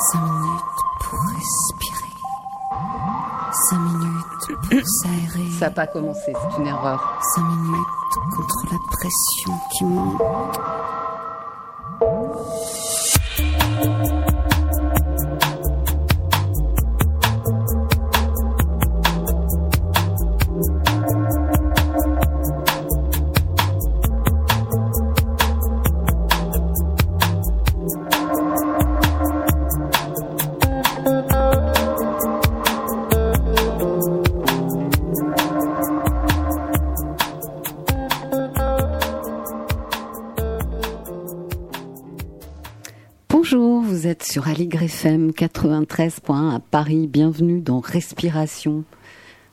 Cinq minutes pour respirer. Cinq minutes pour s'aérer. Ça n'a pas commencé, c'est une erreur. Cinq minutes contre la pression qui monte. Aligre FM 93.1 à Paris. Bienvenue dans Respiration.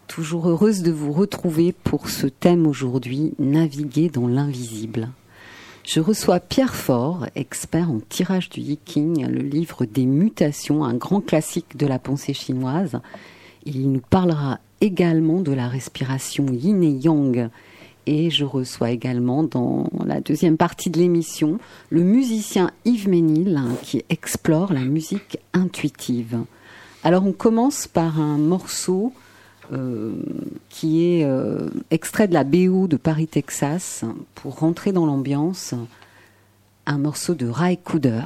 Toujours heureuse de vous retrouver pour ce thème aujourd'hui, naviguer dans l'invisible. Je reçois Pierre Faure, expert en tirage du Yiking, le livre des mutations, un grand classique de la pensée chinoise. Il nous parlera également de la respiration yin et yang. Et je reçois également dans la deuxième partie de l'émission le musicien Yves Ménil hein, qui explore la musique intuitive. Alors on commence par un morceau euh, qui est euh, extrait de la BO de Paris, Texas, pour rentrer dans l'ambiance, un morceau de Ray Cooder.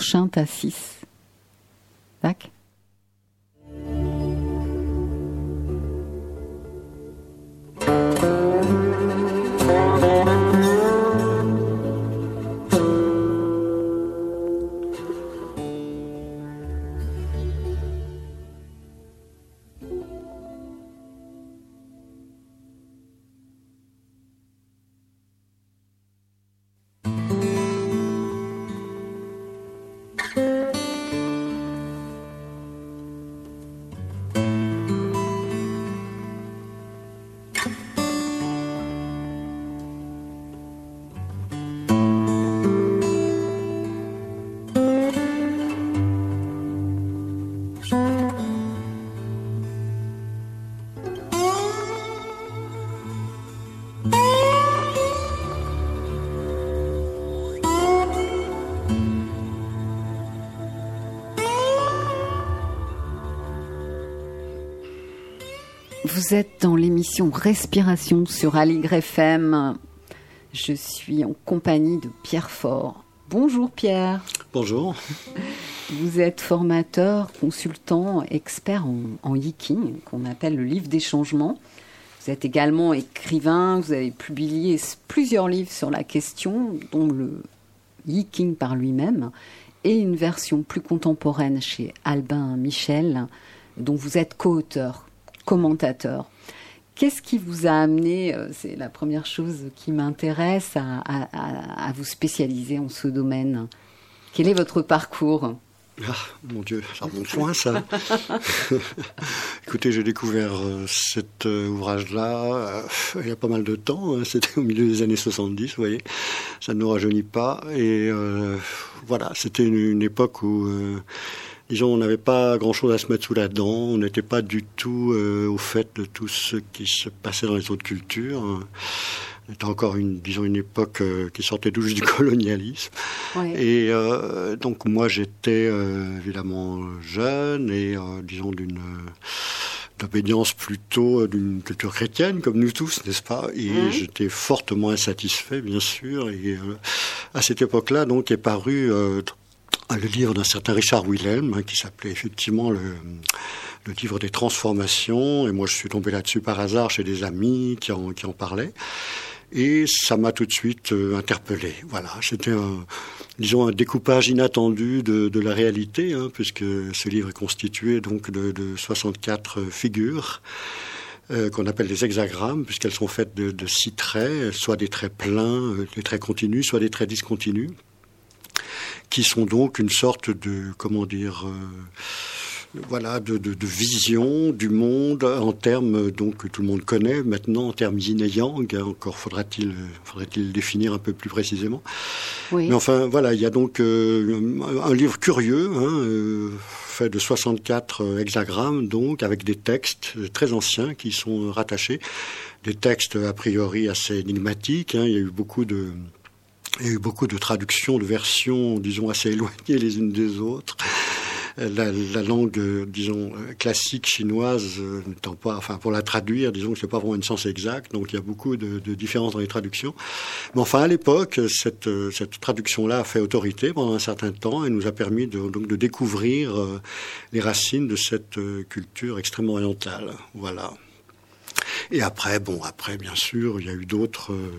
On, Vous êtes dans l'émission Respiration sur Aligre FM. Je suis en compagnie de Pierre Fort. Bonjour Pierre. Bonjour. Vous êtes formateur, consultant, expert en, en yiking, qu'on appelle le livre des changements. Vous êtes également écrivain, vous avez publié plusieurs livres sur la question, dont le yiking par lui-même, et une version plus contemporaine chez Albin Michel, dont vous êtes co-auteur, commentateur. Qu'est-ce qui vous a amené, euh, c'est la première chose qui m'intéresse, à, vous spécialiser en ce domaine? Quel est votre parcours? Ah, mon Dieu, ça remonte loin, ça. Écoutez, j'ai découvert euh, cet euh, ouvrage-là il y a pas mal de temps. Hein. C'était au milieu des années 70, vous voyez. Ça ne nous rajeunit pas. Et voilà, c'était une, époque où disons, on n'avait pas grand-chose à se mettre sous la dent, on n'était pas du tout euh, au fait de tout ce qui se passait dans les autres cultures. C'était encore une, disons, une époque euh, qui sortait tout juste du colonialisme. Et euh, donc moi, j'étais évidemment jeune et, disons, d'une d'obédience plutôt d'une culture chrétienne, comme nous tous, n'est-ce pas? Et j'étais fortement insatisfait, bien sûr. Et à cette époque-là, donc, est paru le livre d'un certain Richard Willem, hein, qui s'appelait effectivement le, livre des transformations. Et moi, je suis tombé là-dessus par hasard chez des amis qui en, qui en parlaient. Et ça m'a tout de suite euh, interpellé. Voilà, c'était un, disons, un découpage inattendu de, la réalité, hein, puisque ce livre est constitué donc de, 64 figures. Euh, qu'on appelle des hexagrammes, puisqu'elles sont faites de, de, six traits, soit des traits pleins, euh, des traits continus, soit des traits discontinus qui sont donc une sorte de, comment dire, euh, voilà, de, de, vision du monde en termes donc que tout le monde connaît maintenant en termes yin et yang. Encore faudra-t-il faudrait-il définir un peu plus précisément. Oui. Mais enfin voilà, il y a donc euh, un livre curieux. Hein, euh, fait de 64 hexagrammes, donc avec des textes très anciens qui sont rattachés, des textes a priori assez énigmatiques. Hein. il y a eu beaucoup de, il y a eu beaucoup de traductions, de versions, disons, assez éloignées les unes des autres. La, langue, disons, classique chinoise euh, n'étant pas, enfin, pour la traduire, disons que c'est pas vraiment une sens exact, donc il y a beaucoup de, différences dans les traductions. Mais enfin, à l'époque, cette, cette traduction-là a fait autorité pendant un certain temps et nous a permis de, donc de découvrir euh, les racines de cette euh, culture extrêmement orientale. Voilà. Et après, bon, après, bien sûr, il y a eu d'autres, euh,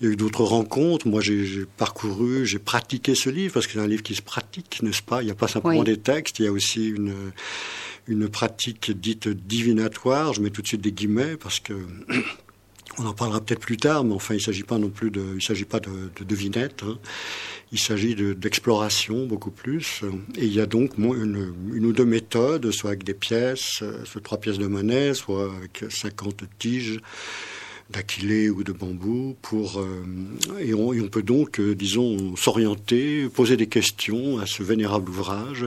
il y a eu d'autres rencontres. Moi, j'ai parcouru, j'ai pratiqué ce livre parce que c'est un livre qui se pratique, n'est-ce pas? Il n'y a pas simplement des textes, il y a aussi une une pratique dite divinatoire. Je mets tout de suite des guillemets parce que on en parlera peut-être plus tard, mais enfin, il ne s'agit pas non plus de, il s'agit pas de, de devinette. Hein. Il s'agit d'exploration beaucoup plus. Et il y a donc une, ou deux méthodes, soit avec des pièces, euh, soit trois pièces de monnaie, soit avec 50 tiges d'aquilé ou de bambou pour euh, et, on, peut donc euh, disons s'orienter poser des questions à ce vénérable ouvrage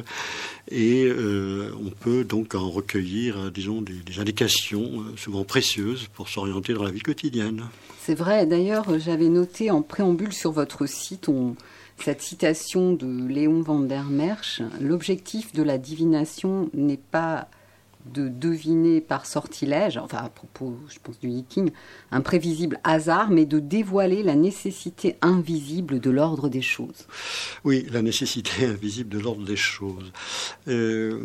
et on peut donc en recueillir disons des, indications souvent précieuses pour s'orienter dans la vie quotidienne. C'est vrai. D'ailleurs, j'avais noté en préambule sur votre site cette citation de Léon van der Merch. L'objectif de la divination n'est pas de deviner par sortilège, enfin à propos, je pense, du yiking, un prévisible hasard, mais de dévoiler la nécessité invisible de l'ordre des choses. Oui, la nécessité invisible de l'ordre des choses. Euh,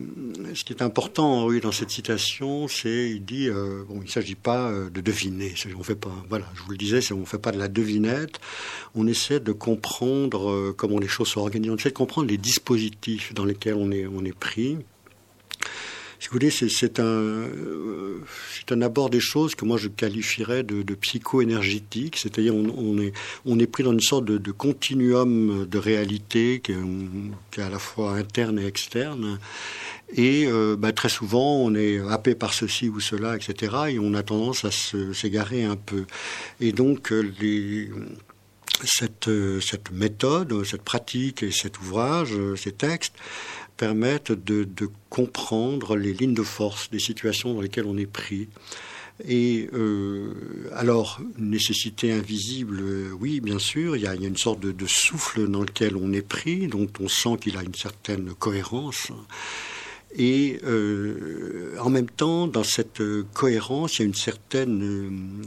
ce qui est important, oui, dans cette citation, c'est, il dit, euh, bon, il ne s'agit pas euh, de deviner. On fait pas, voilà, je vous le disais, on ne fait pas de la devinette. On essaie de comprendre comment les choses sont organisées. On essaie de comprendre les dispositifs dans lesquels on est, on est pris si vous voulez, c'est un, euh, un abord des choses que moi je qualifierais de, psycho-énergétique, c'est-à-dire on, est, on est pris dans une sorte de, continuum de réalité qui est, à la fois interne et externe. Et euh, bah, très souvent, on est happé par ceci ou cela, etc. Et on a tendance à s'égarer un peu. Et donc, euh, cette, cette méthode, cette pratique et cet ouvrage, ces textes, permettent de, comprendre les lignes de force des situations dans lesquelles on est pris. Et euh, alors, nécessité invisible, euh, oui, bien sûr, il y a, une sorte de, souffle dans lequel on est pris, dont on sent qu'il a une certaine cohérence. Et euh, en même temps, dans cette cohérence, il y a une certaine,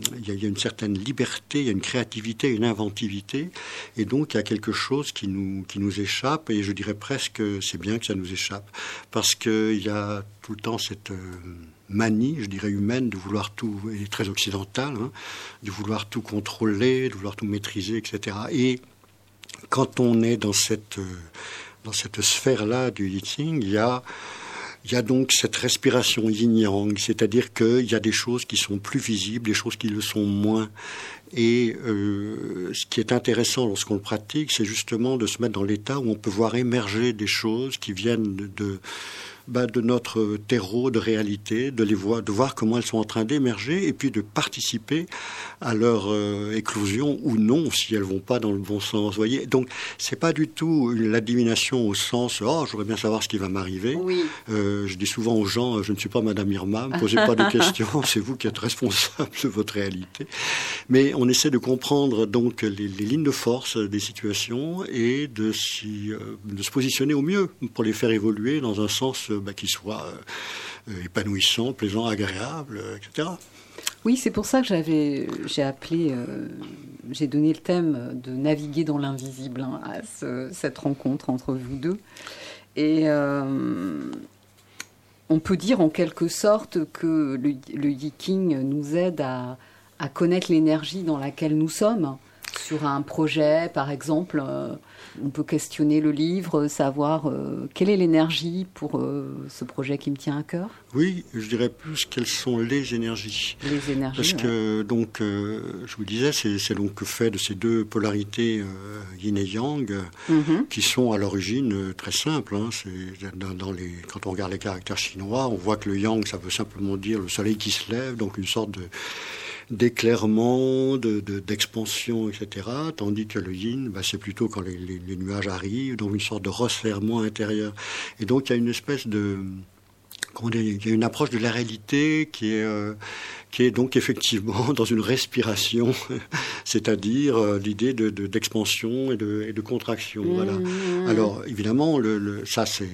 liberté, il y a une créativité, une inventivité, et donc il y a quelque chose qui nous, qui nous échappe, et je dirais presque c'est bien que ça nous échappe, parce qu'il y a tout le temps cette manie, je dirais humaine, de vouloir tout, et très occidentale, hein, de vouloir tout contrôler, de vouloir tout maîtriser, etc. Et quand on est dans cette, dans cette sphère-là du Yitzing, il y a, il y a donc cette respiration yin-yang, c'est-à-dire qu'il y a des choses qui sont plus visibles, des choses qui le sont moins. Et euh, ce qui est intéressant lorsqu'on le pratique, c'est justement de se mettre dans l'état où on peut voir émerger des choses qui viennent de bah, de notre terreau de réalité, de les voir, de voir comment elles sont en train d'émerger et puis de participer à leur euh, éclosion ou non si elles vont pas dans le bon sens. Voyez, donc c'est pas du tout la divination au sens oh j'aurais bien savoir ce qui va m'arriver. Oui. Euh, je dis souvent aux gens je ne suis pas Madame Irma, ne posez pas de questions, c'est vous qui êtes responsable de votre réalité. Mais on essaie de comprendre donc les, lignes de force des situations et de, euh, de se positionner au mieux pour les faire évoluer dans un sens bah, qui soit euh, euh, épanouissant, plaisant, agréable, euh, etc. Oui, c'est pour ça que j'avais, j'ai appelé, j'ai donné le thème de naviguer dans l'invisible hein, à cette rencontre entre vous deux. Et on peut dire en quelque sorte que le, le yiking nous aide à connaître l'énergie dans laquelle nous sommes sur un projet, par exemple. On peut questionner le livre, savoir euh, quelle est l'énergie pour euh, ce projet qui me tient à cœur. Oui, je dirais plus quelles sont les énergies. Les énergies. Parce que donc, euh, je vous disais, c'est donc fait de ces deux polarités yin et yang mhm. qui sont à l'origine très simples. Hein. Dans, dans, les, quand on regarde les caractères chinois, on voit que le yang, ça veut simplement dire le soleil qui se lève, donc une sorte de d'éclairement, d'expansion, de, etc. Tandis que le yin, bah, c'est plutôt quand les, les, nuages arrivent, donc une sorte de resserrement intérieur. Et donc il y a une espèce de... Il y a une approche de la réalité qui est... Euh, qui est donc effectivement dans une respiration, c'est-à-dire euh, l'idée d'expansion de, et, de, et, de, contraction. Voilà. Mmh. Alors évidemment, le, le ça c'est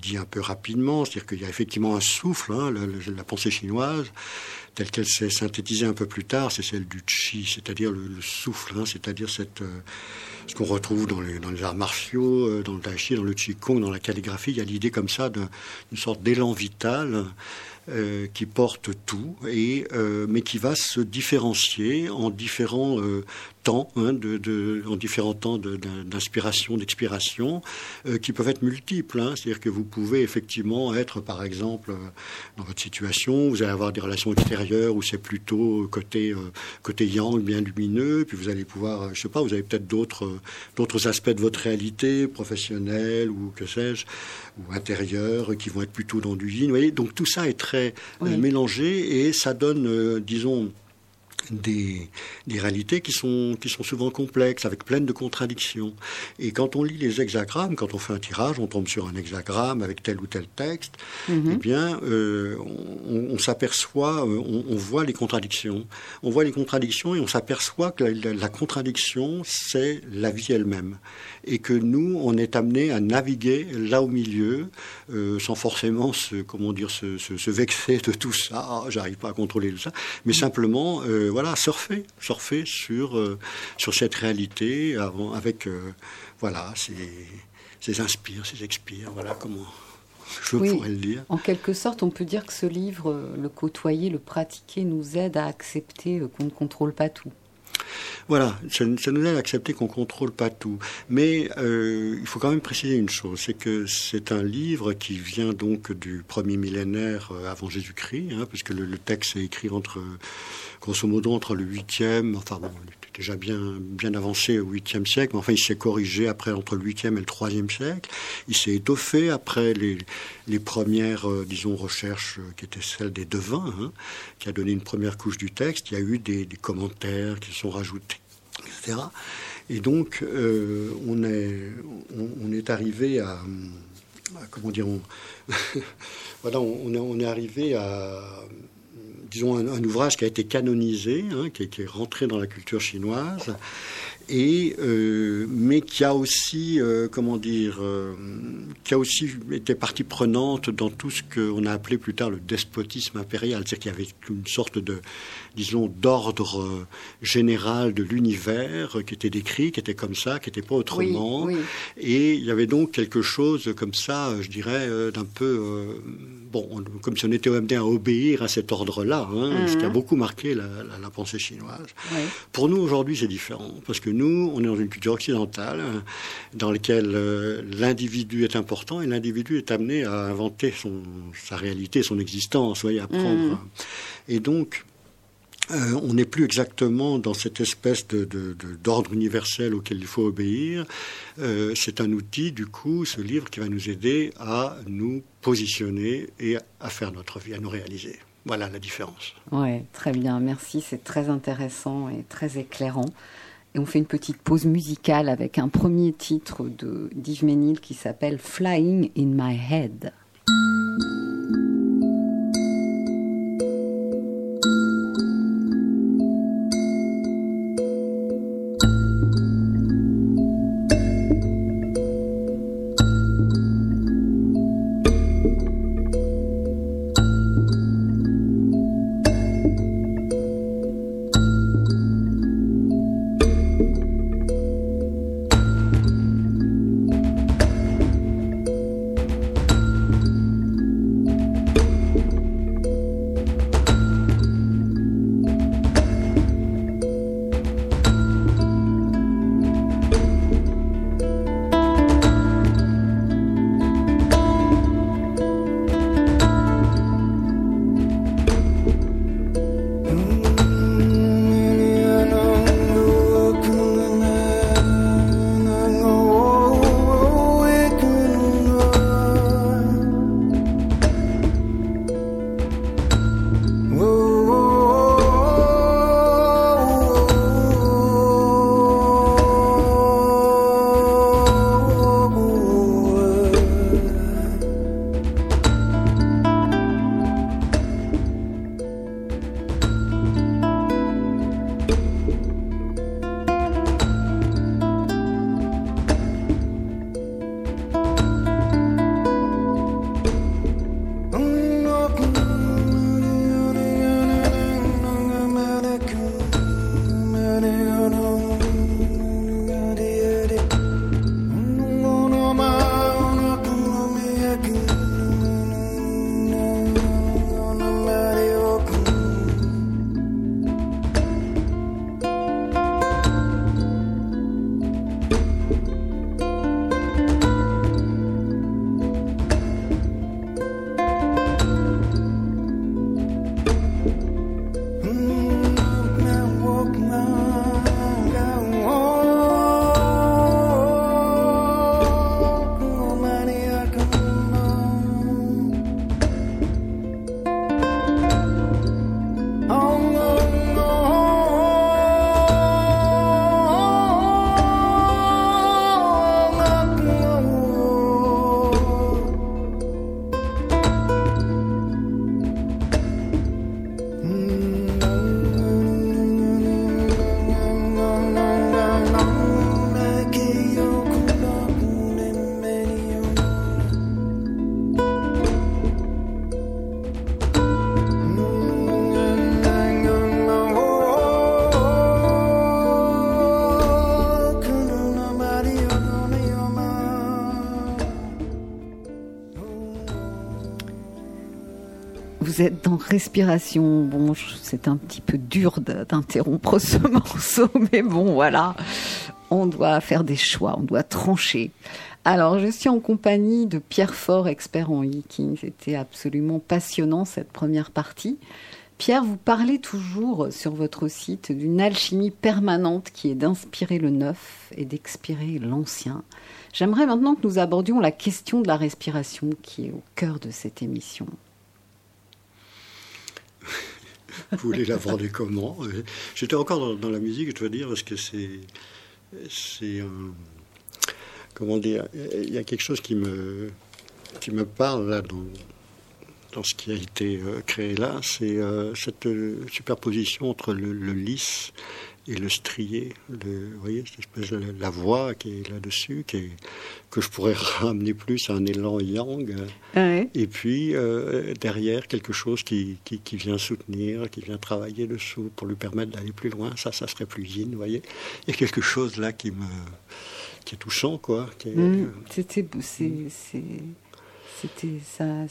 dit un peu rapidement, c'est-à-dire qu'il y a effectivement un souffle, hein, la pensée chinoise, telle qu'elle s'est synthétisée un peu plus tard, c'est celle du chi, c'est-à-dire le, souffle, hein, c'est-à-dire cette, euh, ce qu'on retrouve dans les, arts martiaux, euh, dans le tai chi, dans le qigong, dans la calligraphie. Il y a l'idée comme ça d'une sorte d'élan vital euh, qui porte tout, et, mais qui va se différencier en différents temps, hein, de, en différents temps d'inspiration, d'expiration, euh, qui peuvent être multiples. Hein. C'est-à-dire que vous pouvez effectivement être, par exemple, euh, dans votre situation, vous allez avoir des relations extérieures où c'est plutôt côté, euh, côté yang, bien lumineux, puis vous allez pouvoir, je sais pas, vous avez peut-être d'autres, d'autres aspects de votre réalité professionnelle ou que sais-je, ou intérieure, qui vont être plutôt dans du yin. Vous voyez Donc tout ça est très mélangé et ça donne, disons, des, des, réalités qui sont, qui sont souvent complexes, avec plein de contradictions. Et quand on lit les hexagrammes, quand on fait un tirage, on tombe sur un hexagramme avec tel ou tel texte, mhm. eh bien, euh, on, s'aperçoit, euh, on, voit les contradictions. On voit les contradictions et on s'aperçoit que la, contradiction, c'est la vie elle-même. Et que nous, on est amené à naviguer là au milieu, euh, sans forcément se, comment dire, se, se, vexer de tout ça. Ah, j'arrive pas à contrôler tout ça. Mais simplement, voilà, surfer, surfer sur, euh, sur cette réalité avec, euh, voilà, ces, inspires, ces expires, voilà comment je pourrais le dire. En quelque sorte, on peut dire que ce livre, euh, le côtoyer, le pratiquer, nous aide à accepter qu'on ne contrôle pas tout. Voilà, ça, nous aide à accepter qu'on contrôle pas tout. Mais euh, il faut quand même préciser une chose, c'est que c'est un livre qui vient donc du premier millénaire euh, avant Jésus-Christ, hein, puisque le, texte est écrit entre, grosso modo, entre le 8e, enfin bon, déjà bien, bien avancé au 8e siècle, mais enfin il s'est corrigé après entre le 8e et le 3e siècle. Il s'est étoffé après les, les premières, euh, disons, recherches euh, qui étaient celles des devins, hein, qui a donné une première couche du texte. Il y a eu des, commentaires qui sont rajoutés, etc. Et donc, on, est, on, est arrivé à, comment dire, voilà, on, est, on est arrivé à disons, un, ouvrage qui a été canonisé, hein, qui, qui, est rentré dans la culture chinoise, et euh, mais qui a aussi, euh, comment dire, euh, qui a aussi été partie prenante dans tout ce qu'on a appelé plus tard le despotisme impérial, c'est-à-dire qu'il y avait une sorte de, disons, d'ordre général de l'univers qui était décrit, qui était comme ça, qui n'était pas autrement, et il y avait donc quelque chose comme ça, je dirais, d'un peu bon, comme si on était amené à obéir à cet ordre-là, hein, ce qui a mhm. beaucoup marqué la, pensée chinoise. Pour nous, aujourd'hui, c'est différent, parce que nous, on est dans une culture occidentale hein, dans laquelle euh, l'individu est important et l'individu est amené à inventer son, sa réalité, son existence, voyez, à prendre. Mhm. Et donc, euh, on n'est plus exactement dans cette espèce d'ordre universel auquel il faut obéir. Euh, c'est un outil, du coup, ce livre qui va nous aider à nous positionner et à faire notre vie, à nous réaliser. Voilà la différence. Oui, très bien, merci, c'est très intéressant et très éclairant. Et on fait une petite pause musicale avec un premier titre de d'Yves Ménil qui s'appelle Flying in My Head. Respiration. Bon, c'est un petit peu dur d'interrompre ce morceau, mais bon, voilà. On doit faire des choix, on doit trancher. Alors, je suis en compagnie de Pierre Fort, expert en hiking. C'était absolument passionnant cette première partie. Pierre, vous parlez toujours sur votre site d'une alchimie permanente qui est d'inspirer le neuf et d'expirer l'ancien. J'aimerais maintenant que nous abordions la question de la respiration qui est au cœur de cette émission. Vous voulez l'aborder comment J'étais encore dans, la musique, je dois dire, parce que c'est. C'est. Comment dire Il y a quelque chose qui me, qui me parle là dans, dans ce qui a été créé là, c'est cette superposition entre le, le lisse et le strié, le, vous voyez, cette espèce de la voix qui est là-dessus, qui que je pourrais ramener plus à un élan yang. Et puis euh, derrière quelque chose qui, qui, vient soutenir, qui vient travailler dessous pour lui permettre d'aller plus loin. Ça, ça serait plus yin, vous voyez. Il y a quelque chose là qui me qui est touchant, quoi. Mmh. C'était c'était ça,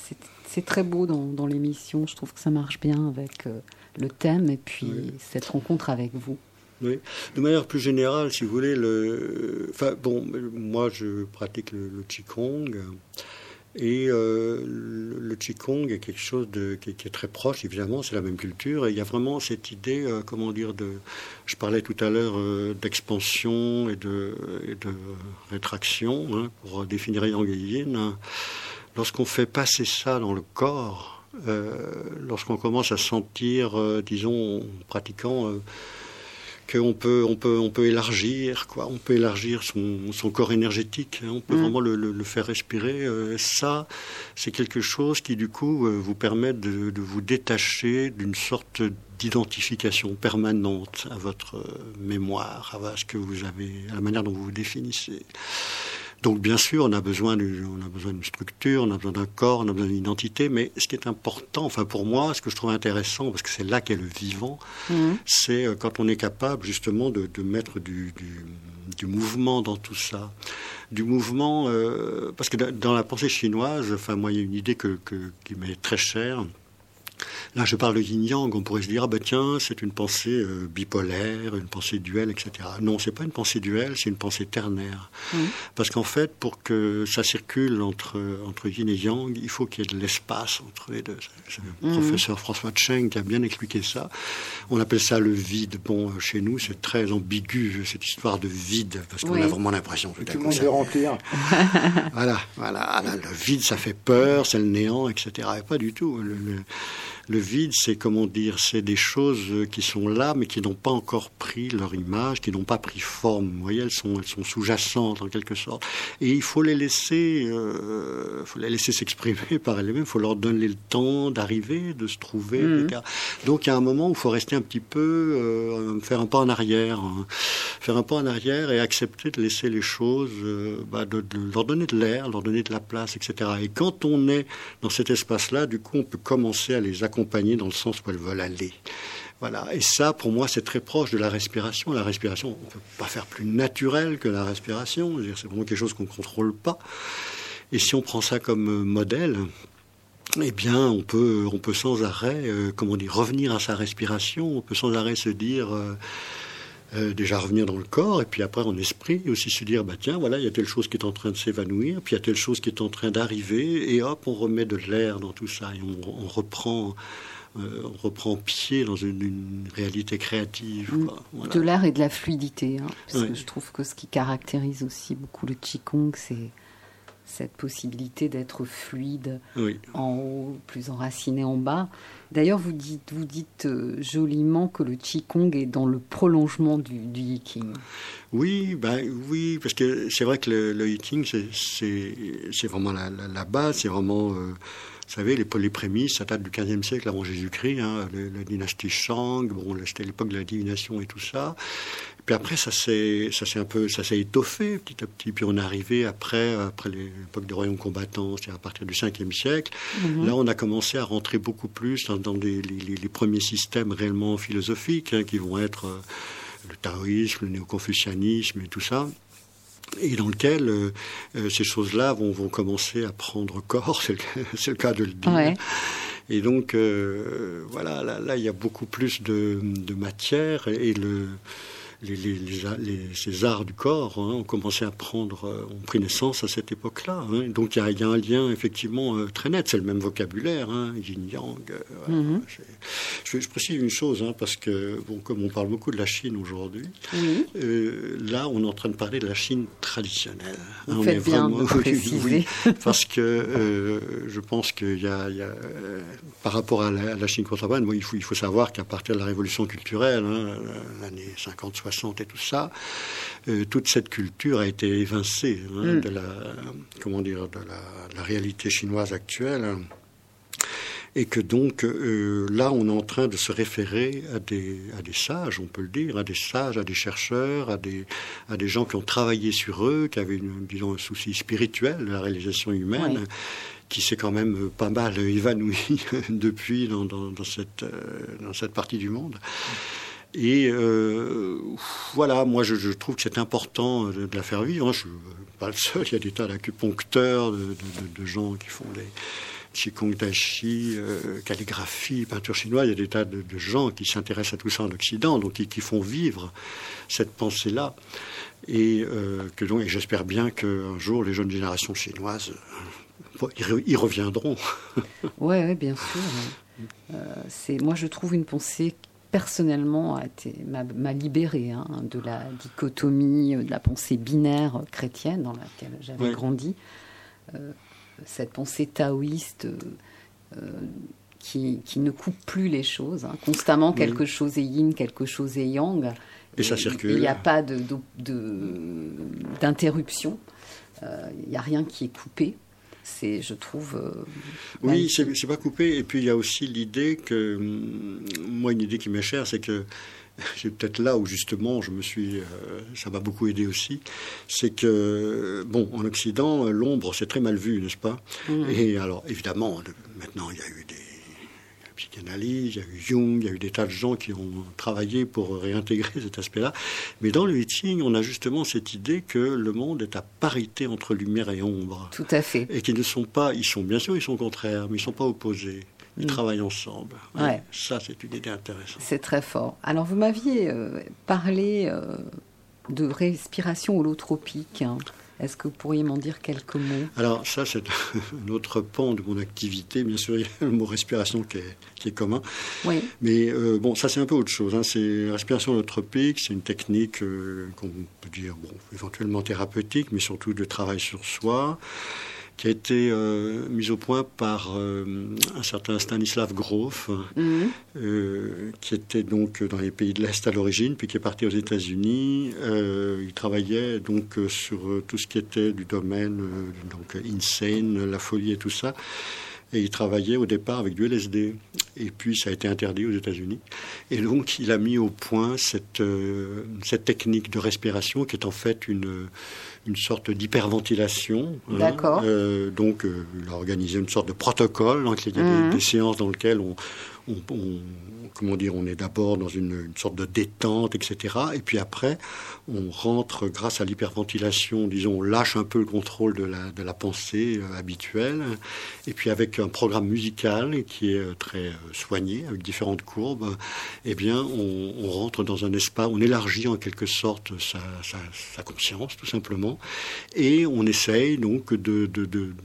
c'est très beau dans, dans l'émission. Je trouve que ça marche bien avec euh, le thème et puis cette rencontre avec vous. De manière plus générale, si vous voulez, le, enfin, bon, moi je pratique le, Qigong et euh, le, Qigong est quelque chose qui, est très proche, évidemment, c'est la même culture et il y a vraiment cette idée, euh, comment dire, de, je parlais tout à l'heure euh, d'expansion et de, rétraction, hein, pour définir Yang Yin. Lorsqu'on fait passer ça dans le corps, lorsqu'on commence à sentir, disons, en pratiquant qu'on peut, on peut, on peut élargir, quoi. On peut élargir son, son corps énergétique. Hein. On peut mm. vraiment le, le, faire respirer. Euh, ça, c'est quelque chose qui, du coup, euh, vous permet de, de vous détacher d'une sorte d'identification permanente à votre mémoire, à ce que vous avez, à la manière dont vous vous définissez. Donc bien sûr, on a besoin d'une, structure, on a besoin d'un corps, on a besoin d'une identité, mais ce qui est important, enfin pour moi, ce que je trouve intéressant, parce que c'est là qu'est le vivant, mhm. c'est euh, quand on est capable justement de, mettre du, du, mouvement dans tout ça, du mouvement, euh, parce que dans la pensée chinoise, enfin moi il y a une idée que, qui m'est très chère Là, je parle de yin-yang, on pourrait se dire, ah ben tiens, c'est une pensée euh, bipolaire, une pensée duelle, etc. Non, c'est pas une pensée duelle, c'est une pensée ternaire. Mmh. Parce qu'en fait, pour que ça circule entre, entre yin et yang, il faut qu'il y ait de l'espace entre les deux. C'est le mmh. professeur François Cheng qui a bien expliqué ça. On appelle ça le vide. Bon, euh, chez nous, c'est très ambigu, cette histoire de vide, parce qu'on a vraiment l'impression que tout le monde veut remplir. voilà, voilà. Le vide, ça fait peur, c'est le néant, etc. Et pas du tout. le, le vide, c'est comment dire, c'est des choses qui sont là, mais qui n'ont pas encore pris leur image, qui n'ont pas pris forme. Vous voyez, elles sont, elles sont sous-jacentes en quelque sorte. Et il faut les laisser, euh, faut les laisser s'exprimer par elles-mêmes. Il faut leur donner le temps d'arriver, de se trouver. Mmh. Donc il y a un moment où il faut rester un petit peu, euh, faire un pas en arrière, hein. faire un pas en arrière et accepter de laisser les choses, euh, bah, de, de, leur donner de l'air, leur donner de la place, etc. Et quand on est dans cet espace-là, du coup, on peut commencer à les accompagner accompagner dans le sens où elles veulent aller. Voilà. Et ça, pour moi, c'est très proche de la respiration. La respiration, on ne peut pas faire plus naturel que la respiration. C'est vraiment quelque chose qu'on ne contrôle pas. Et si on prend ça comme euh, modèle, eh bien, on peut, on peut sans arrêt, euh, comment dire, revenir à sa respiration. On peut sans arrêt se dire, euh, déjà revenir dans le corps, et puis après en esprit, aussi se dire, bah tiens, voilà, il y a telle chose qui est en train de s'évanouir, puis il y a telle chose qui est en train d'arriver, et hop, on remet de l'air dans tout ça, et on, reprend. Euh, on reprend pied dans une, réalité créative. Mm. De l'air et de la fluidité. Hein, parce que je trouve que ce qui caractérise aussi beaucoup le Qigong, c'est cette possibilité d'être fluide en haut, plus enraciné en bas. D'ailleurs, vous dites, vous dites euh, joliment que le Qigong est dans le prolongement du, du Yiking. Oui, ben, oui, parce que c'est vrai que le, le Yiking, c'est vraiment la, la, base, c'est vraiment... Euh, vous savez, les, les prémices, ça date du XVe siècle avant Jésus-Christ, hein, la dynastie Shang, bon, c'était l'époque de la divination et tout ça. Puis après, ça s'est, ça s'est un peu, ça s'est étoffé petit à petit. Puis on est arrivé après, après l'époque des royaumes combattants, c'est à partir du 5e siècle. Mhm. Là, on a commencé à rentrer beaucoup plus dans, les, les, premiers systèmes réellement philosophiques, hein, qui vont être euh, le taoïsme, le néo-confucianisme et tout ça et dans lequel euh, euh, ces choses-là vont, vont, commencer à prendre corps, c'est le, cas de le dire. Et donc, voilà, là, là, il y a beaucoup plus de, de matière et le, les, les, ces arts du corps hein, ont commencé à prendre, euh, ont pris naissance à cette époque-là. Hein. Donc il y, a un lien effectivement euh, très net. C'est le même vocabulaire, hein, yin-yang. Euh, mhm. je, précise une chose, parce que bon, comme on parle beaucoup de la Chine aujourd'hui, là on est en train de parler de la Chine traditionnelle. on est bien vraiment, oui, parce que je pense qu'il y, a, par rapport à la, Chine contemporaine, il, faut, il faut savoir qu'à partir de la révolution culturelle, l'année 50-60, et tout ça, euh, toute cette culture a été évincée hein, mm. de la comment dire de la, réalité chinoise actuelle. et que donc euh, là, on est en train de se référer à des, à des sages, on peut le dire, à des sages, à des chercheurs, à des, à des gens qui ont travaillé sur eux, qui avaient, une, disons, un souci spirituel de la réalisation humaine. qui s'est quand même pas mal évanoui depuis dans, dans, dans cette, euh, dans cette partie du monde. Et euh, voilà, moi je, je trouve que c'est important de, la faire vivre. Je ne suis pas le seul, il y a des tas d'acupuncteurs, de, gens qui font des Qigong Tachi, euh, calligraphie, peinture chinoise. Il y a des tas de, gens qui s'intéressent à tout ça en Occident, donc qui, font vivre cette pensée-là. Et, euh, j'espère bien qu'un jour les jeunes générations chinoises euh, y reviendront. Oui, ouais, bien sûr. Euh, moi, je trouve une pensée personnellement m'a libérée hein, de la dichotomie, de la pensée binaire chrétienne dans laquelle j'avais grandi. Euh, cette pensée taoïste euh, qui, qui, ne coupe plus les choses. Hein. Constamment, oui. quelque chose est yin, quelque chose est yang. Et, et ça circule. Il n'y a pas d'interruption. Euh, il n'y a rien qui est coupé c'est, je trouve. Euh, oui, c'est, c'est pas coupé. Et puis il y a aussi l'idée que, moi, une idée qui m'est chère, c'est que c'est peut-être là où justement je me suis, euh, ça m'a beaucoup aidé aussi, c'est que bon, en Occident, l'ombre c'est très mal vu, n'est-ce pas? Mmh. Et alors évidemment, maintenant il y a eu des psychanalyse, il y a eu Jung, il y a eu des tas de gens qui ont travaillé pour réintégrer cet aspect-là. Mais dans le Hitching, on a justement cette idée que le monde est à parité entre lumière et ombre. Tout à fait. Et qu'ils ne sont pas, ils sont bien sûr, ils sont contraires, mais ils ne sont pas opposés. Ils mmh. travaillent ensemble. Ouais. Ouais. Ça, c'est une idée intéressante. C'est très fort. Alors, vous m'aviez euh, parlé euh, de respiration holotropique. Hein. Est-ce que vous pourriez m'en dire quelques mots? Alors ça, c'est un autre pan de mon activité. Bien sûr, il y a le mot respiration qui est, qui est commun. Oui. Mais euh, bon, ça c'est un peu autre chose. Hein. C'est respiration holotropique, c'est une technique euh, qu'on peut dire, bon, éventuellement thérapeutique, mais surtout de travail sur soi qui a été euh, mise au point par euh, un certain Stanislav Grof, mm -hmm. euh, qui était donc dans les pays de l'Est à l'origine, puis qui est parti aux États-Unis. il travaillait donc sur tout ce qui était du domaine donc insane, la folie et tout ça. Et il travaillait au départ avec du LSD. Et puis ça a été interdit aux États-Unis. Et donc il a mis au point cette, euh, cette technique de respiration qui est en fait une, une sorte d'hyperventilation. D'accord. Hein. Euh, donc euh, il a organisé une sorte de protocole. Donc il y a mmh. des, des, séances dans lesquelles on, on, on comment dire, on est d'abord dans une, sorte de détente, etc. Et puis après, on rentre grâce à l'hyperventilation, disons, on lâche un peu le contrôle de la, pensée euh, habituelle. Et puis avec un programme musical qui est très euh, soigné, avec différentes courbes, eh bien, on, rentre dans un espace, on élargit en quelque sorte sa, conscience, tout simplement. Et on essaye donc de,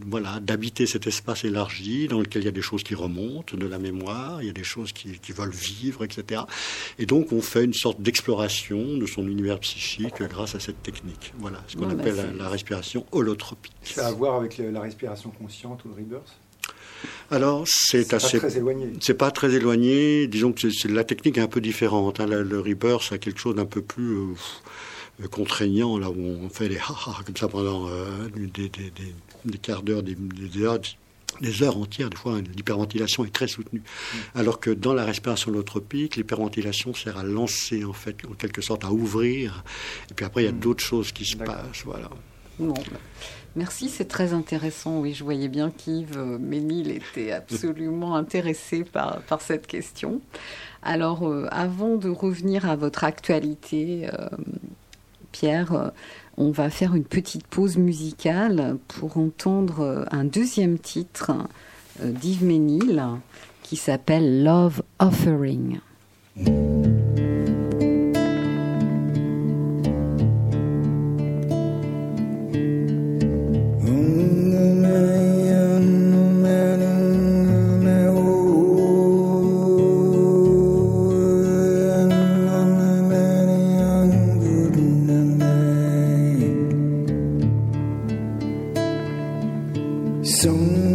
voilà, d'habiter cet espace élargi dans lequel il y a des choses qui remontent de la mémoire, il y a des choses qui, qui vivre, etc. Et donc on fait une sorte d'exploration de son univers psychique grâce à cette technique. Voilà, ce qu'on ouais, appelle bah la, la, respiration holotropique. Ça a à voir avec le, la respiration consciente ou le rebirth? Alors, c'est assez. Pas très éloigné. C'est pas très éloigné. Disons que c'est la technique est un peu différente. Hein. Le, le rebirth, a quelque chose d'un peu plus euh, contraignant, là où on fait des ha ha comme ça pendant euh, des, des, des, des, quarts d'heure, des, des heures, des heures entières, des fois l'hyperventilation est très soutenue. Mmh. Alors que dans la respiration holotropique, l'hyperventilation sert à lancer en fait, en quelque sorte, à ouvrir. Et puis après, il y a mmh. d'autres choses qui se passent. Voilà. Bon. Merci, c'est très intéressant. Oui, je voyais bien qu'Yves euh, Ménil était absolument intéressé par, par cette question. Alors, euh, avant de revenir à votre actualité, euh, Pierre, on va faire une petite pause musicale pour entendre euh, un deuxième titre euh, d'Yves Ménil qui s'appelle Love Offering. Soon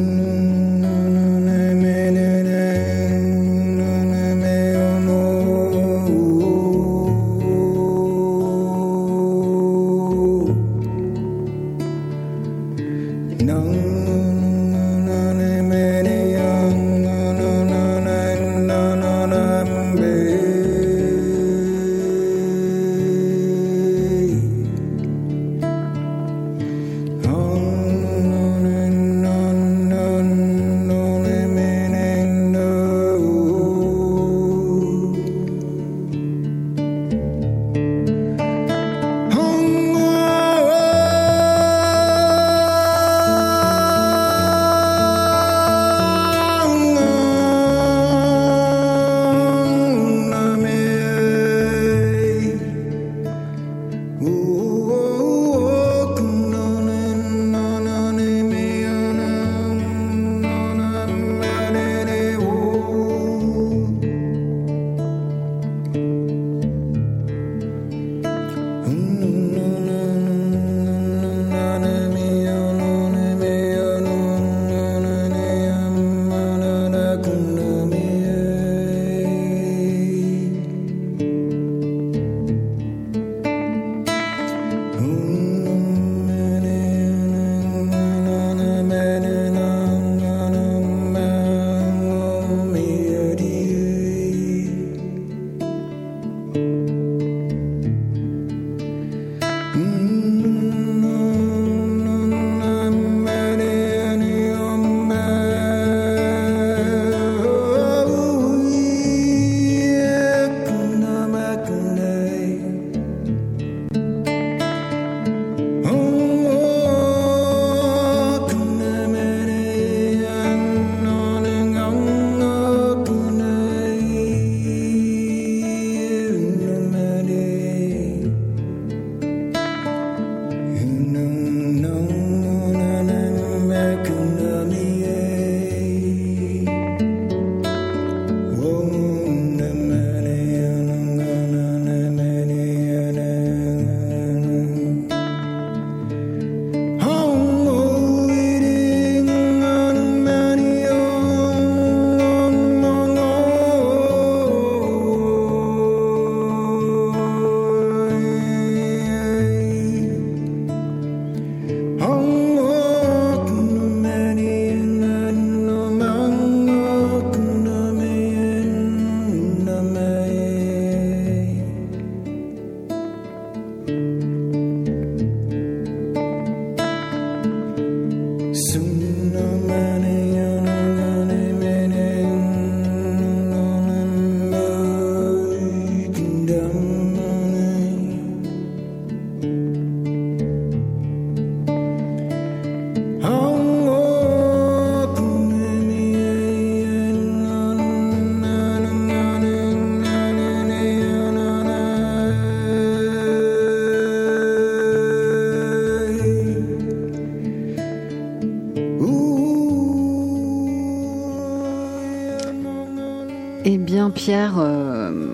Pierre, euh,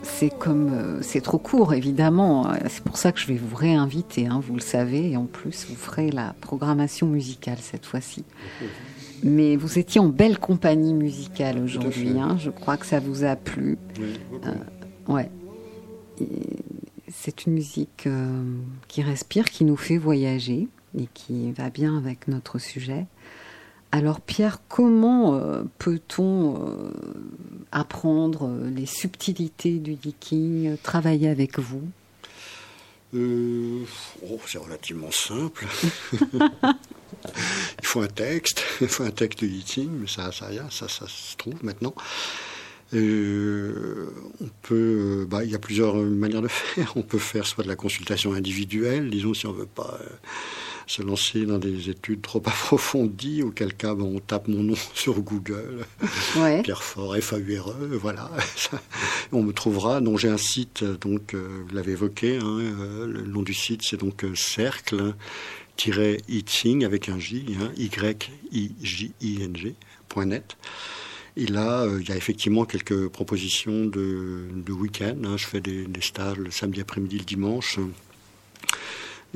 c'est comme euh, c'est trop court, évidemment. C'est pour ça que je vais vous réinviter. Hein, vous le savez, et en plus, vous ferez la programmation musicale cette fois-ci. Mais vous étiez en belle compagnie musicale aujourd'hui. Hein, je crois que ça vous a plu. Oui. Euh, ouais. C'est une musique qui respire, qui nous fait voyager et qui va bien avec notre sujet. Alors Pierre, comment euh, peut-on euh, apprendre euh, les subtilités du geeking, travailler avec vous? Euh, oh, c'est relativement simple. il faut un texte, il faut un texte de Yitzing, mais ça, ça, y est, ça, ça se trouve maintenant. Euh, on peut, bah, il y a plusieurs manières de faire. On peut faire soit de la consultation individuelle, disons si on veut pas euh, se lancer dans des études trop approfondies, auquel cas on tape mon nom sur Google, Ouais. Pierre Fort, F-A-U-R-E, voilà. Ça, on me trouvera. Donc j'ai un site, donc euh, vous l'avez évoqué, hein, euh, le nom du site c'est donc euh, cercle iting avec un J, hein, Y-I-J-I-N-G, point net. Et là, euh, il y a effectivement quelques propositions de, de week-end. hein. Je fais des, des stages le samedi après-midi, le dimanche.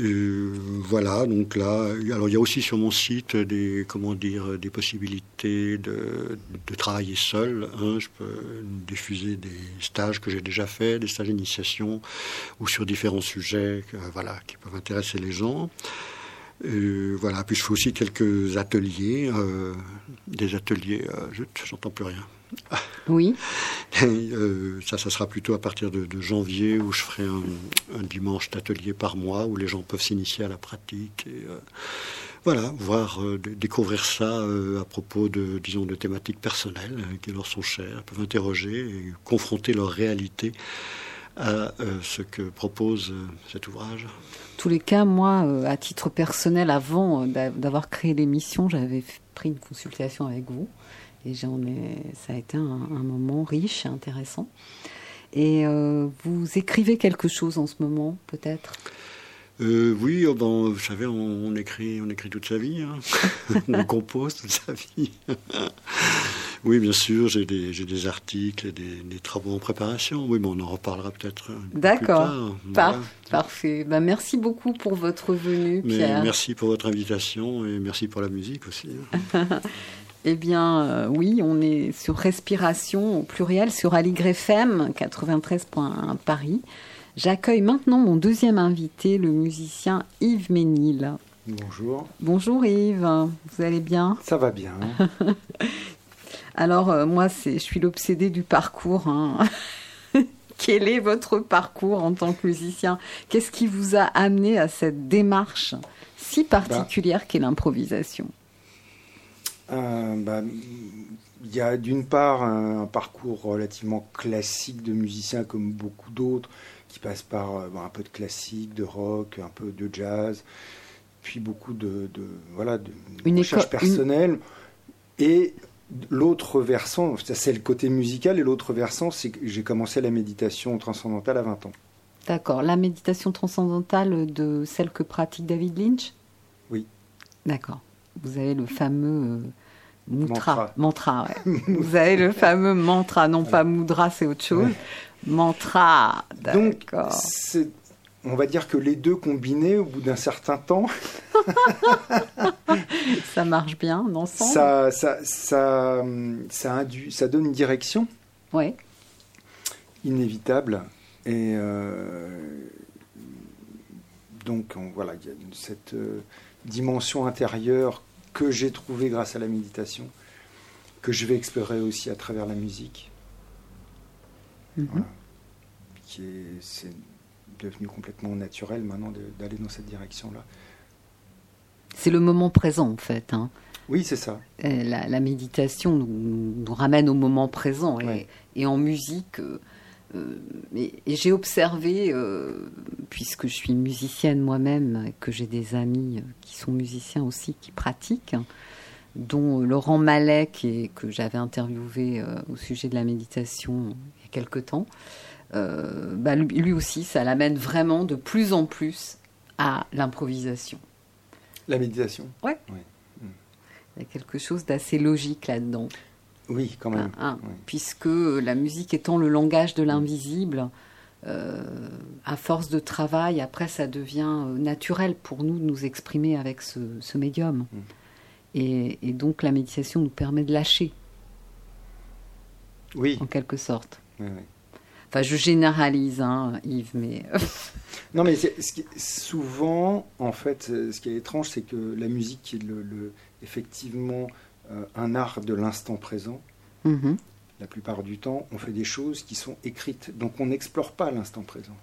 Euh, voilà, donc là, alors il y a aussi sur mon site des, comment dire, des possibilités de, travailler seul. hein. Je peux diffuser des stages que j'ai déjà faits, des stages d'initiation, ou sur différents sujets, voilà, qui peuvent intéresser les gens. Voilà, puis je fais aussi quelques ateliers, euh, des ateliers, euh, je j'entends plus rien. Oui. Euh, ça, ça sera plutôt à partir de, de janvier où je ferai un, un dimanche d'atelier par mois où les gens peuvent s'initier à la pratique et euh, voilà, voir, euh, découvrir ça à propos de, disons, de thématiques personnelles qui leur sont chères, peuvent interroger et confronter leur réalité à ce que propose cet ouvrage. En tous les cas, moi, euh, à titre personnel, avant d'a- d'avoir créé l'émission, j'avais pris une consultation avec vous. Et j'en ai, ça a été un, un moment riche et intéressant. Et euh, vous écrivez quelque chose en ce moment, peut-être? Euh, oui, oh ben, vous savez, on, on écrit, on écrit toute sa vie, hein. on compose toute sa vie. oui, bien sûr, j'ai des, articles et des, des travaux en préparation. Oui, mais on en reparlera peut-être. D'accord. tard. Par- Voilà. Parfait. Ben, merci beaucoup pour votre venue, Mais Pierre. merci pour votre invitation et merci pour la musique aussi. Eh bien, euh, oui, on est sur Respiration au pluriel sur Aligre FM 93.1 Paris. J'accueille maintenant mon deuxième invité, le musicien Yves Ménil. Bonjour. Bonjour Yves, vous allez bien? Ça va bien. hein Alors, euh, moi, je suis l'obsédée du parcours. hein. Quel est votre parcours en tant que musicien? Qu'est-ce qui vous a amené à cette démarche si particulière qu'est l'improvisation? Euh, bah, Il y a d'une part un, parcours relativement classique de musicien comme beaucoup d'autres qui passe par euh, bon, un peu de classique, de rock, un peu de jazz, puis beaucoup de, de voilà de Une recherche une- personnelle. Et l'autre versant, c'est le côté musical, et l'autre versant, c'est que j'ai commencé la méditation transcendantale à 20 ans. D'accord. La méditation transcendantale de celle que pratique David Lynch? Oui. D'accord. Vous avez le fameux euh, mutra. Mantra. Mantra, ouais. Vous avez le fameux mantra, non pas mudra, c'est autre chose. Mantra, Donc, on va dire que les deux combinés, au bout d'un certain temps, Ça marche bien ensemble ça, ça, ça, ça, induit, ça donne une direction Ouais. inévitable. Et euh, donc, on- voilà, il y a cette euh, dimension intérieure que j'ai trouvée grâce à la méditation, que je vais explorer aussi à travers la musique, Mhm. Voilà. qui c'est devenu complètement naturel maintenant d'aller dans cette direction-là. C'est le moment présent, en fait. hein. Oui, c'est ça. Euh, La, la méditation nous, nous ramène au moment présent. Et, Ouais. et en musique, euh, et, et j'ai observé, euh, puisque je suis musicienne moi-même, que j'ai des amis euh, qui sont musiciens aussi, qui pratiquent, dont euh, Laurent Mallet, qui est- que j'avais interviewé euh, au sujet de la méditation il y a quelque temps, euh, bah, lui, aussi, ça l'amène vraiment de plus en plus à l'improvisation. La méditation? Il y a quelque chose d'assez logique là-dedans. Oui, quand même. Hein, hein, oui. Puisque la musique étant le langage de l'invisible, euh, à force de travail, après, ça devient euh, naturel pour nous de nous exprimer avec ce, ce médium. Mm. Et, et donc la méditation nous permet de lâcher, Oui, en quelque sorte. oui, oui. Enfin, je généralise, hein, Yves, mais Non, mais ce qui- souvent, en fait, euh, ce qui est étrange, c'est que la musique est le, le- effectivement un art de l'instant présent. Mhm. La plupart du temps, on fait des choses qui sont écrites, donc on n'explore pas l'instant présent.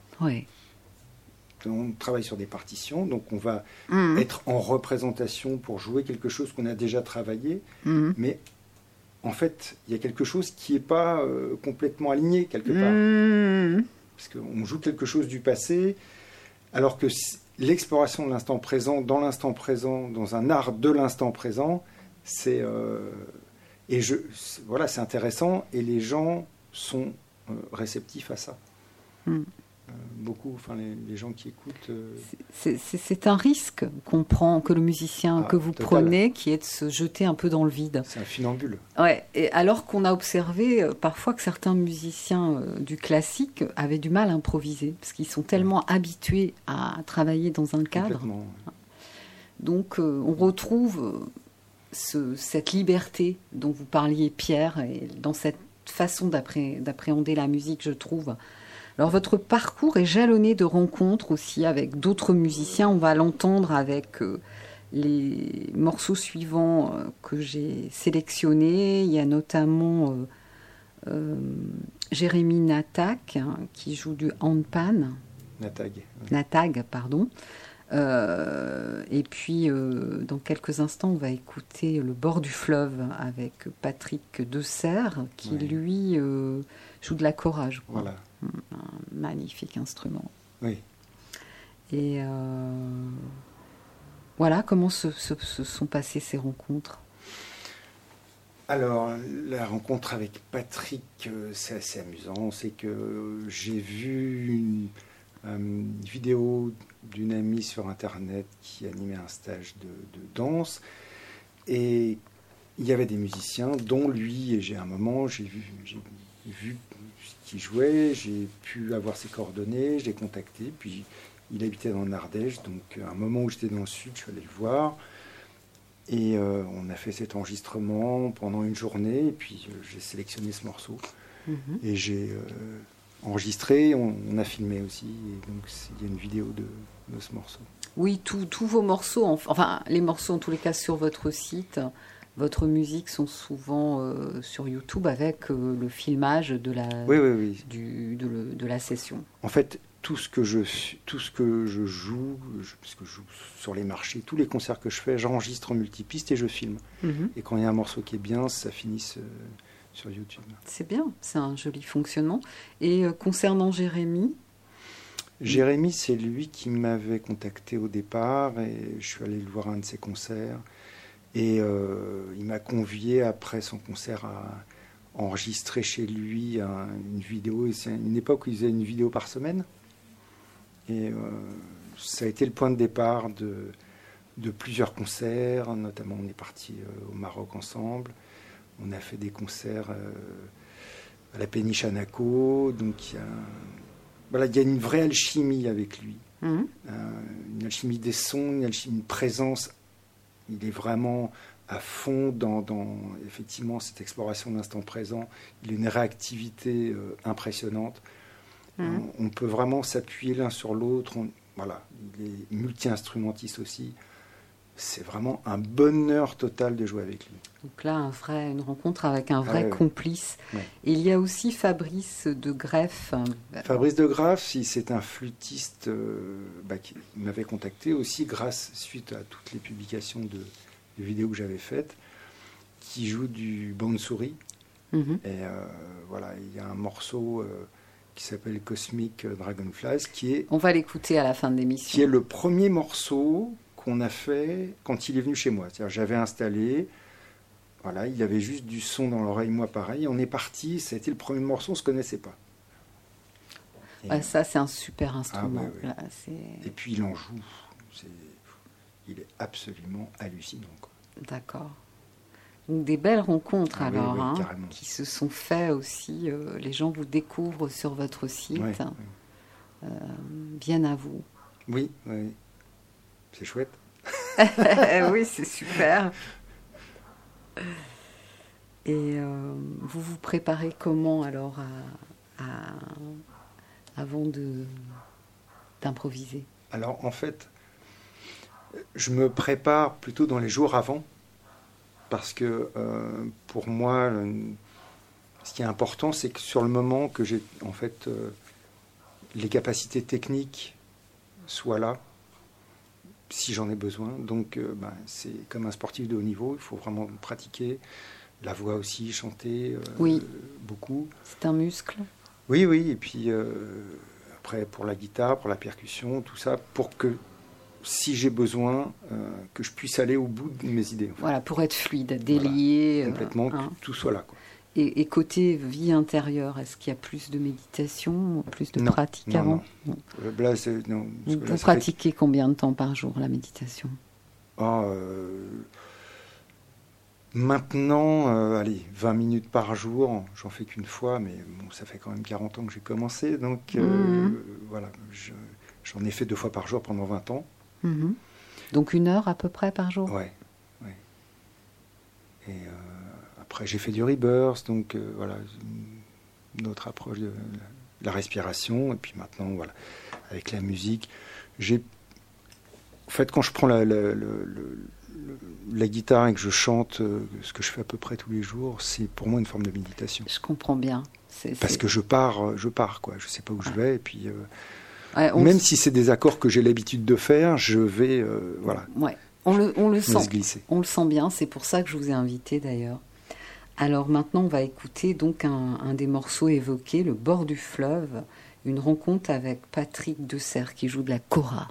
On travaille sur des partitions, donc on va Mhm. être en représentation pour jouer quelque chose qu'on a déjà travaillé, Mhm. mais en fait, il y a quelque chose qui n'est pas euh, complètement aligné quelque part. Parce qu'on joue quelque chose du passé, alors que l'exploration de l'instant présent, dans l'instant présent, dans un art de l'instant présent, c'est euh, et je voilà, c'est intéressant et les gens sont euh, réceptifs à ça. Mm. Euh, beaucoup, enfin les, les gens qui écoutent. C'est- un risque qu'on prend, que le musicien Ah, que vous total. prenez, qui est de se jeter un peu dans le vide. c'est un funambule. Ouais, et alors qu'on a observé parfois que certains musiciens du classique avaient du mal à improviser, parce qu'ils sont tellement habitués à travailler dans un cadre. Donc euh, on retrouve ce- cette liberté dont vous parliez, Pierre, et dans cette façon d'appré- d'appréhender la musique, je trouve. Alors votre parcours est jalonné de rencontres aussi avec d'autres musiciens. On va l'entendre avec euh, les morceaux suivants euh, que j'ai sélectionnés. Il y a notamment euh, Jérémy Natak hein, qui joue du handpan. Natag. Natag, pardon. Euh, et puis, euh, dans quelques instants, on va écouter Le bord du fleuve avec Patrick Deserre, qui lui euh, joue de la cora, je crois. Voilà. Un magnifique instrument. Oui. Et voilà comment se, se- se sont passées ces rencontres. Alors, la rencontre avec Patrick, c'est assez amusant. C'est que j'ai vu une, une vidéo d'une amie sur Internet qui animait un stage de, de danse. Et il y avait des musiciens, dont lui. Et j'ai un moment, j'ai vu, j'ai vu ce qu'il jouait, j'ai pu avoir ses coordonnées, je l'ai contacté. Puis il habitait dans l'Ardèche. Donc, à un moment où j'étais dans le sud, je suis allé le voir. Et euh, on a fait cet enregistrement pendant une journée, et puis euh, j'ai sélectionné ce morceau. Et j'ai euh, enregistré, on, on a filmé aussi, et donc il y a une vidéo de, de ce morceau. Oui, tous vos morceaux, enf- enfin les morceaux en tous les cas sur votre site, votre musique sont souvent euh, sur YouTube avec euh, le filmage de la, Oui, oui, oui. du- de, le- de la session. En fait, tout ce que je, tout ce que je joue, je, parce que je joue sur les marchés, tous les concerts que je fais, j'enregistre en multipiste et je filme. Et quand il y a un morceau qui est bien, ça finit sur YouTube. C'est bien, c'est un joli fonctionnement. Et euh, concernant Jérémy, Jérémy, c'est lui qui m'avait contacté au départ et je suis allé le voir à un de ses concerts. Et euh, il m'a convié après son concert à enregistrer chez lui un- une vidéo. Et c'est une époque où il faisait une vidéo par semaine. Et euh, ça a été le point de départ de, de plusieurs concerts. Notamment, on est parti euh, au Maroc ensemble. On a fait des concerts euh, à la péniche Anaco. Donc il y a voilà, il y a une vraie alchimie avec lui. Mhm. Euh, une alchimie des sons, une alchimie, une présence. Il est vraiment à fond dans, dans, effectivement cette exploration de l'instant présent. Il a une réactivité euh, impressionnante. Mhm. On, on peut vraiment s'appuyer l'un sur l'autre. Voilà, il est multi-instrumentiste aussi. C'est vraiment un bonheur total de jouer avec lui. donc là un vrai, une rencontre avec un vrai Ah ouais, ouais. complice. Ouais. Et il y a aussi Fabrice de Greff. Fabrice de Graff, il- c'est un flûtiste euh, bah, qui m'avait contacté aussi grâce, suite à toutes les publications de, de vidéos que j'avais faites, qui joue du souris mhm. Et euh, voilà, il y a un morceau euh, qui s'appelle Cosmic Dragonflies, qui est, On va l'écouter à la fin de qui est l'émission. le premier morceau qu'on a fait quand il est venu chez moi. C'est-à-dire, j'avais installé, voilà, il avait juste du son dans l'oreille, moi pareil. On est parti, ça a été le premier morceau, on se connaissait pas. Et- Ouais, ça, c'est un super instrument. Ah ouais, ouais. Là, c'est- Et puis il en joue. C'est- Il est absolument hallucinant. quoi. D'accord. des belles rencontres Ah alors, oui, hein, qui se sont faites aussi. euh, les gens vous découvrent sur votre site, Ouais, viennent à vous. Oui, oui. C'est chouette. oui, c'est super. Et euh, vous vous préparez comment alors à, à- avant de d'improviser? Alors en fait, je me prépare plutôt dans les jours avant, parce que euh, pour moi, le- ce qui est important, c'est que sur le moment que j'ai en fait euh, les capacités techniques soient là, si j'en ai besoin. Donc euh, ben, c'est comme un sportif de haut niveau, il faut vraiment pratiquer. La voix aussi, chanter euh, Oui. beaucoup. C'est un muscle Oui, oui, et puis euh, après pour la guitare, pour la percussion, tout ça, pour que si j'ai besoin, que je puisse aller au bout de mes idées. en fait. Voilà, pour être fluide, délié. Complètement, que hein. tout soit là. Quoi. Et, et côté vie intérieure, est-ce qu'il y a plus de méditation, plus de Non, pratique non, avant non. Euh, Là, non, Vous, là, fait- pratiquez combien de temps par jour la méditation? Ah, euh, maintenant, euh, allez, 20 minutes par jour, j'en fais qu'une fois, mais bon, ça fait quand même 40 ans que j'ai commencé, donc euh, Mhm. voilà, je- j'en ai fait deux fois par jour pendant 20 ans. Mhm. Donc une heure à peu près par jour? Ouais, ouais. Et après, j'ai fait du rebirth, donc euh, voilà, une autre approche de la respiration. Et puis maintenant, voilà, avec la musique, j'ai. En fait, quand je prends la, guitare et que je chante, euh, ce que je fais à peu près tous les jours, c'est pour moi une forme de méditation. Je comprends bien. C'est- Parce c'est- que je pars, euh, je pars, quoi. Je sais pas où je vais, et puis. euh, Ouais, même si c'est des accords que j'ai l'habitude de faire, je vais, euh, voilà, ouais, on le, on le me sent. On le sent bien, c'est pour ça que je vous ai invité d'ailleurs. Alors maintenant, on va écouter donc un, des morceaux évoqués, Le bord du fleuve, une rencontre avec Patrick Dessert qui joue de la cora.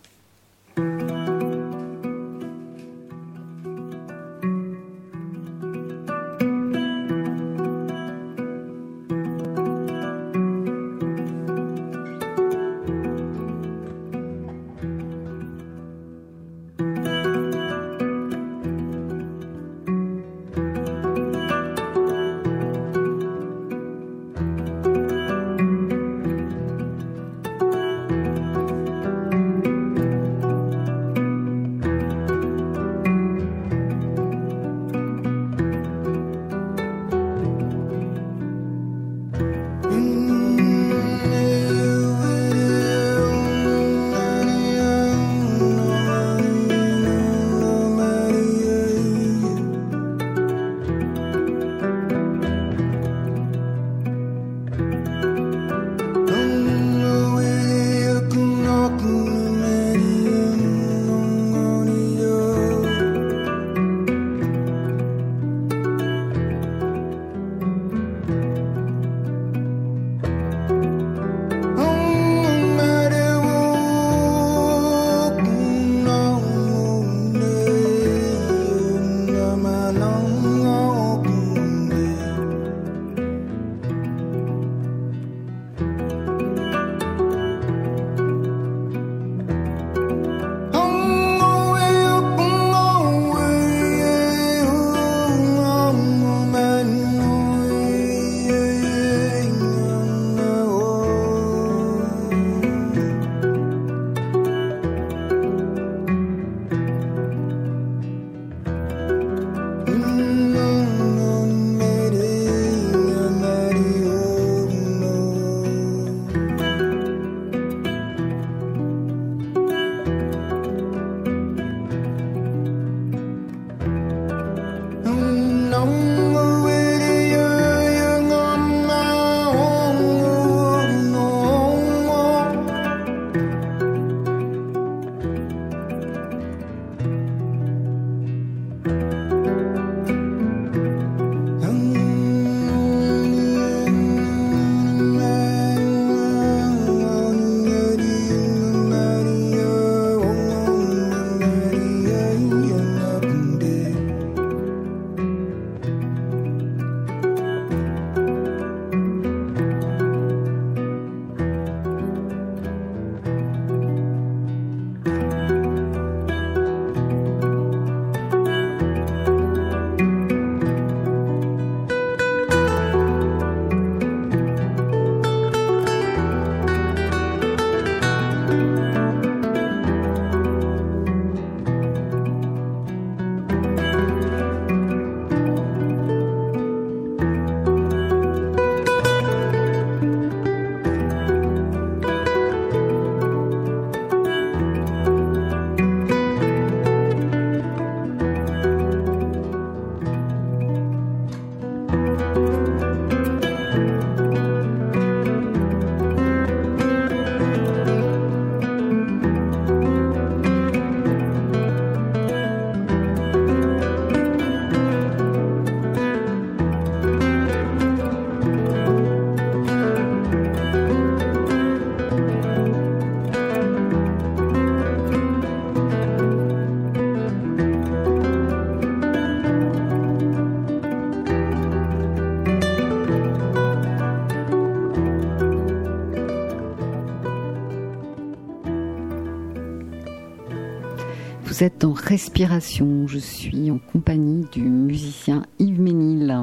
Vous êtes en respiration. Je suis en compagnie du musicien Yves Ménil.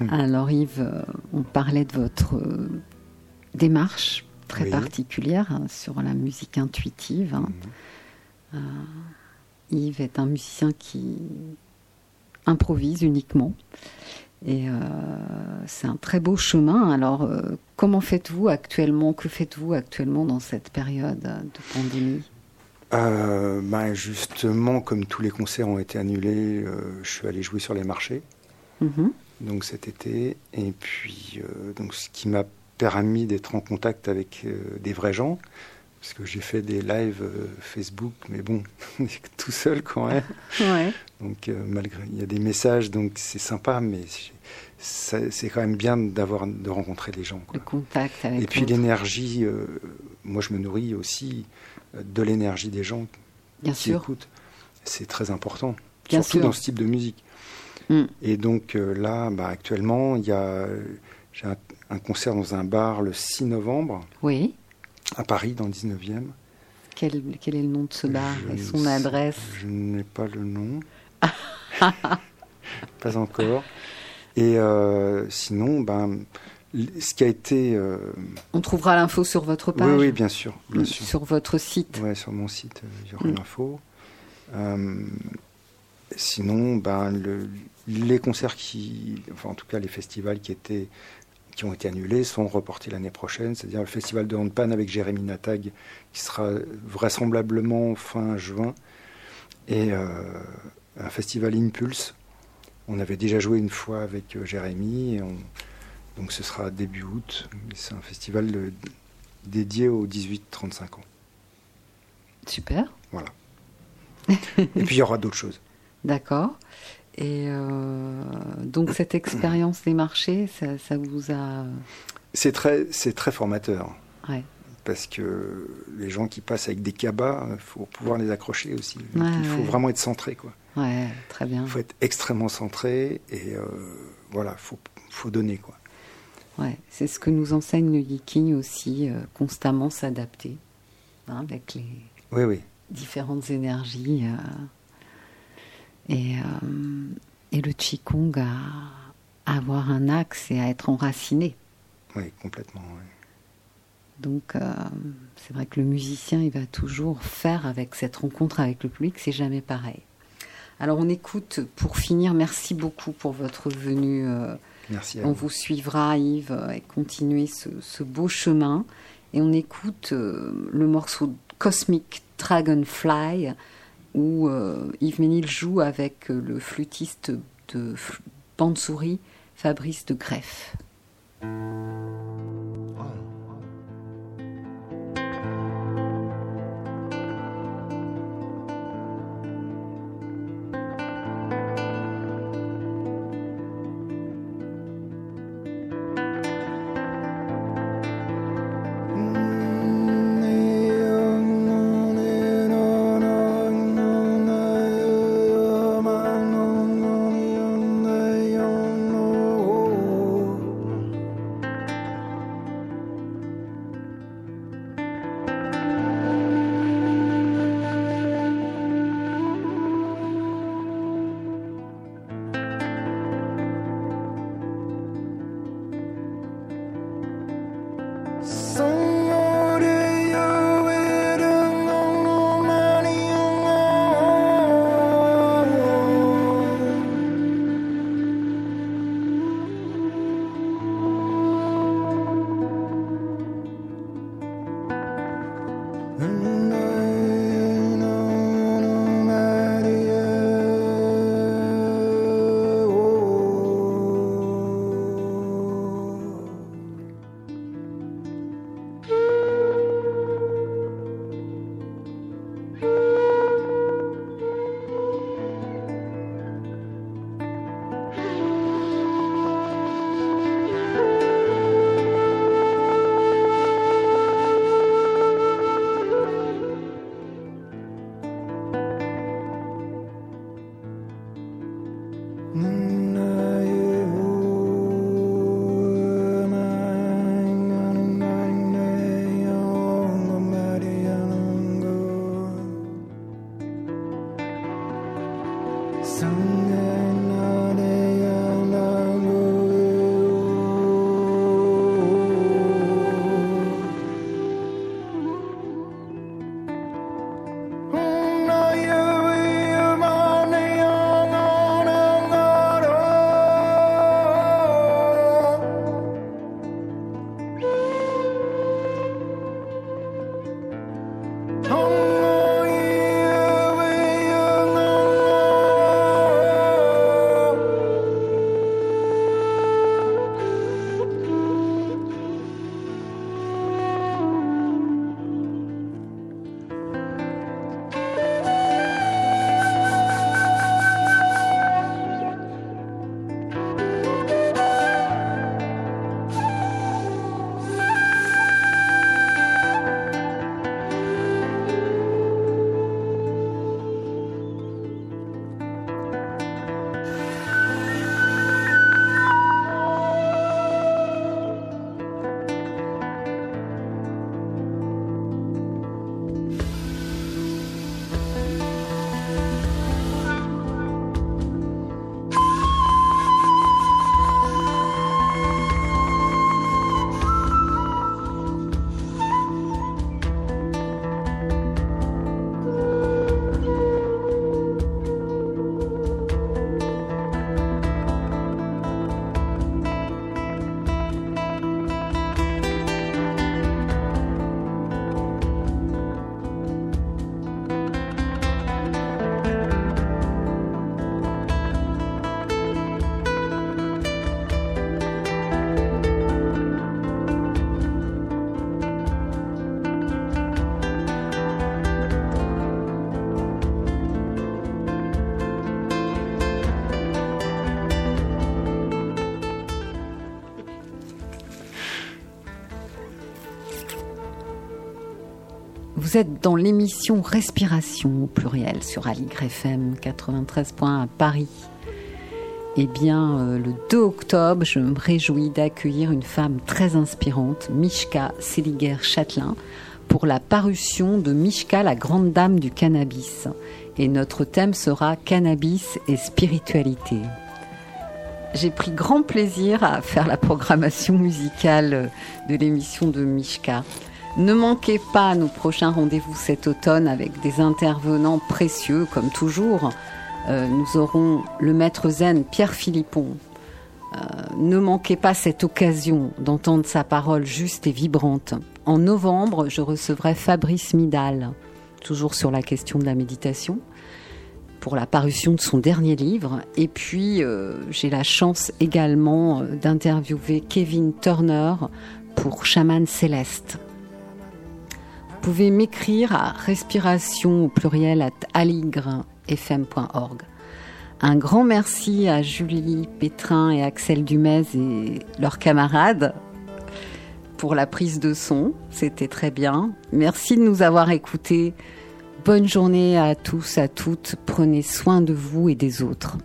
Hmm. Alors Yves, euh, on parlait de votre euh, démarche très particulière hein, sur la musique intuitive. Hein. Hmm. Euh, Yves est un musicien qui improvise uniquement. Et c'est un très beau chemin. Alors, comment faites-vous actuellement? Que faites-vous actuellement dans cette période de pandémie? Euh, ben Justement, comme tous les concerts ont été annulés, euh, je suis allé jouer sur les marchés. Mhm. Donc cet été. Et puis, euh, donc, ce qui m'a permis d'être en contact avec des vrais gens. Parce que j'ai fait des lives Facebook, mais bon, tout seul quand même. Ouais. Donc malgré, il y a des messages, donc c'est sympa, mais c'est quand même bien d'avoir de rencontrer des gens. Le contact avec. Et puis l'énergie, moi je me nourris aussi de l'énergie des gens Bien qui sûr. écoutent. C'est très important, Bien surtout dans ce type de musique. Mm. Et donc euh, là, bah, actuellement, il y a j'ai un, concert dans un bar le 6 novembre. Oui. À Paris, dans le 19e. Quel, quel est le nom de ce bar et son adresse Je n'ai pas le nom. pas encore. Et euh, sinon, ben, ce qui a été. Euh, On trouvera l'info sur votre page. Oui, oui, bien sûr, bien sûr. Sur votre site. Oui, sur mon site, euh, il y aura mm. l'info. Euh, sinon, ben, le, les concerts qui, enfin en tout cas les festivals qui étaient qui ont été annulés sont reportés l'année prochaine, c'est-à-dire le festival de handpan avec Jérémy Natag qui sera vraisemblablement fin juin et un festival Impulse. On avait déjà joué une fois avec Jérémy et on, donc ce sera début août. C'est un festival dédié aux 18-35 ans. Super. Voilà. Et puis il y aura d'autres choses. D'accord. Et euh, donc cette expérience des marchés, ça, vous a... C'est très, c'est très formateur. Ouais. Parce que les gens qui passent avec des cabas, il faut pouvoir les accrocher aussi. il faut vraiment être centré. Quoi. Ouais, très bien. Il faut être extrêmement centré et euh, voilà, il faut, faut donner. Quoi. Ouais, c'est ce que nous enseigne le Yiking aussi, euh, constamment s'adapter hein, avec les oui, oui. différentes énergies. Euh, et, euh, et, le Qigong à, avoir un axe et à être enraciné. Oui, complètement. Donc, c'est vrai que le musicien, il va toujours faire avec cette rencontre avec le public, c'est jamais pareil. Alors, on écoute, pour finir, merci beaucoup pour votre venue on vous. suivra, Yves, et continuer ce, beau chemin. Et on écoute euh, le morceau Cosmic Dragonfly, où euh, Yves Ménil joue avec euh, le flûtiste de bande-souris Fabrice de Greff. Vous êtes dans l'émission Respiration au pluriel sur Aligre FM 93.1 à Paris. Eh bien, euh, le 2 octobre, je me réjouis d'accueillir une femme très inspirante, Mishka Seliger-Châtelain, pour la parution de Mishka, la grande dame du cannabis. Et notre thème sera cannabis et spiritualité. J'ai pris grand plaisir à faire la programmation musicale de l'émission de Mishka. Ne manquez pas nos prochains rendez-vous cet automne avec des intervenants précieux, comme toujours. Euh, nous aurons le maître zen Pierre Philippon. Euh, ne manquez pas cette occasion d'entendre sa parole juste et vibrante. En novembre, je recevrai Fabrice Midal, toujours sur la question de la méditation, pour la parution de son dernier livre. Et puis, euh, j'ai la chance également d'interviewer Kevin Turner pour Chaman Céleste. Vous pouvez m'écrire à respiration au pluriel at aligrefm.org. Un grand merci à Julie Pétrin et Axel Dumez et leurs camarades pour la prise de son. C'était très bien. Merci de nous avoir écoutés. Bonne journée à tous, à toutes. Prenez soin de vous et des autres.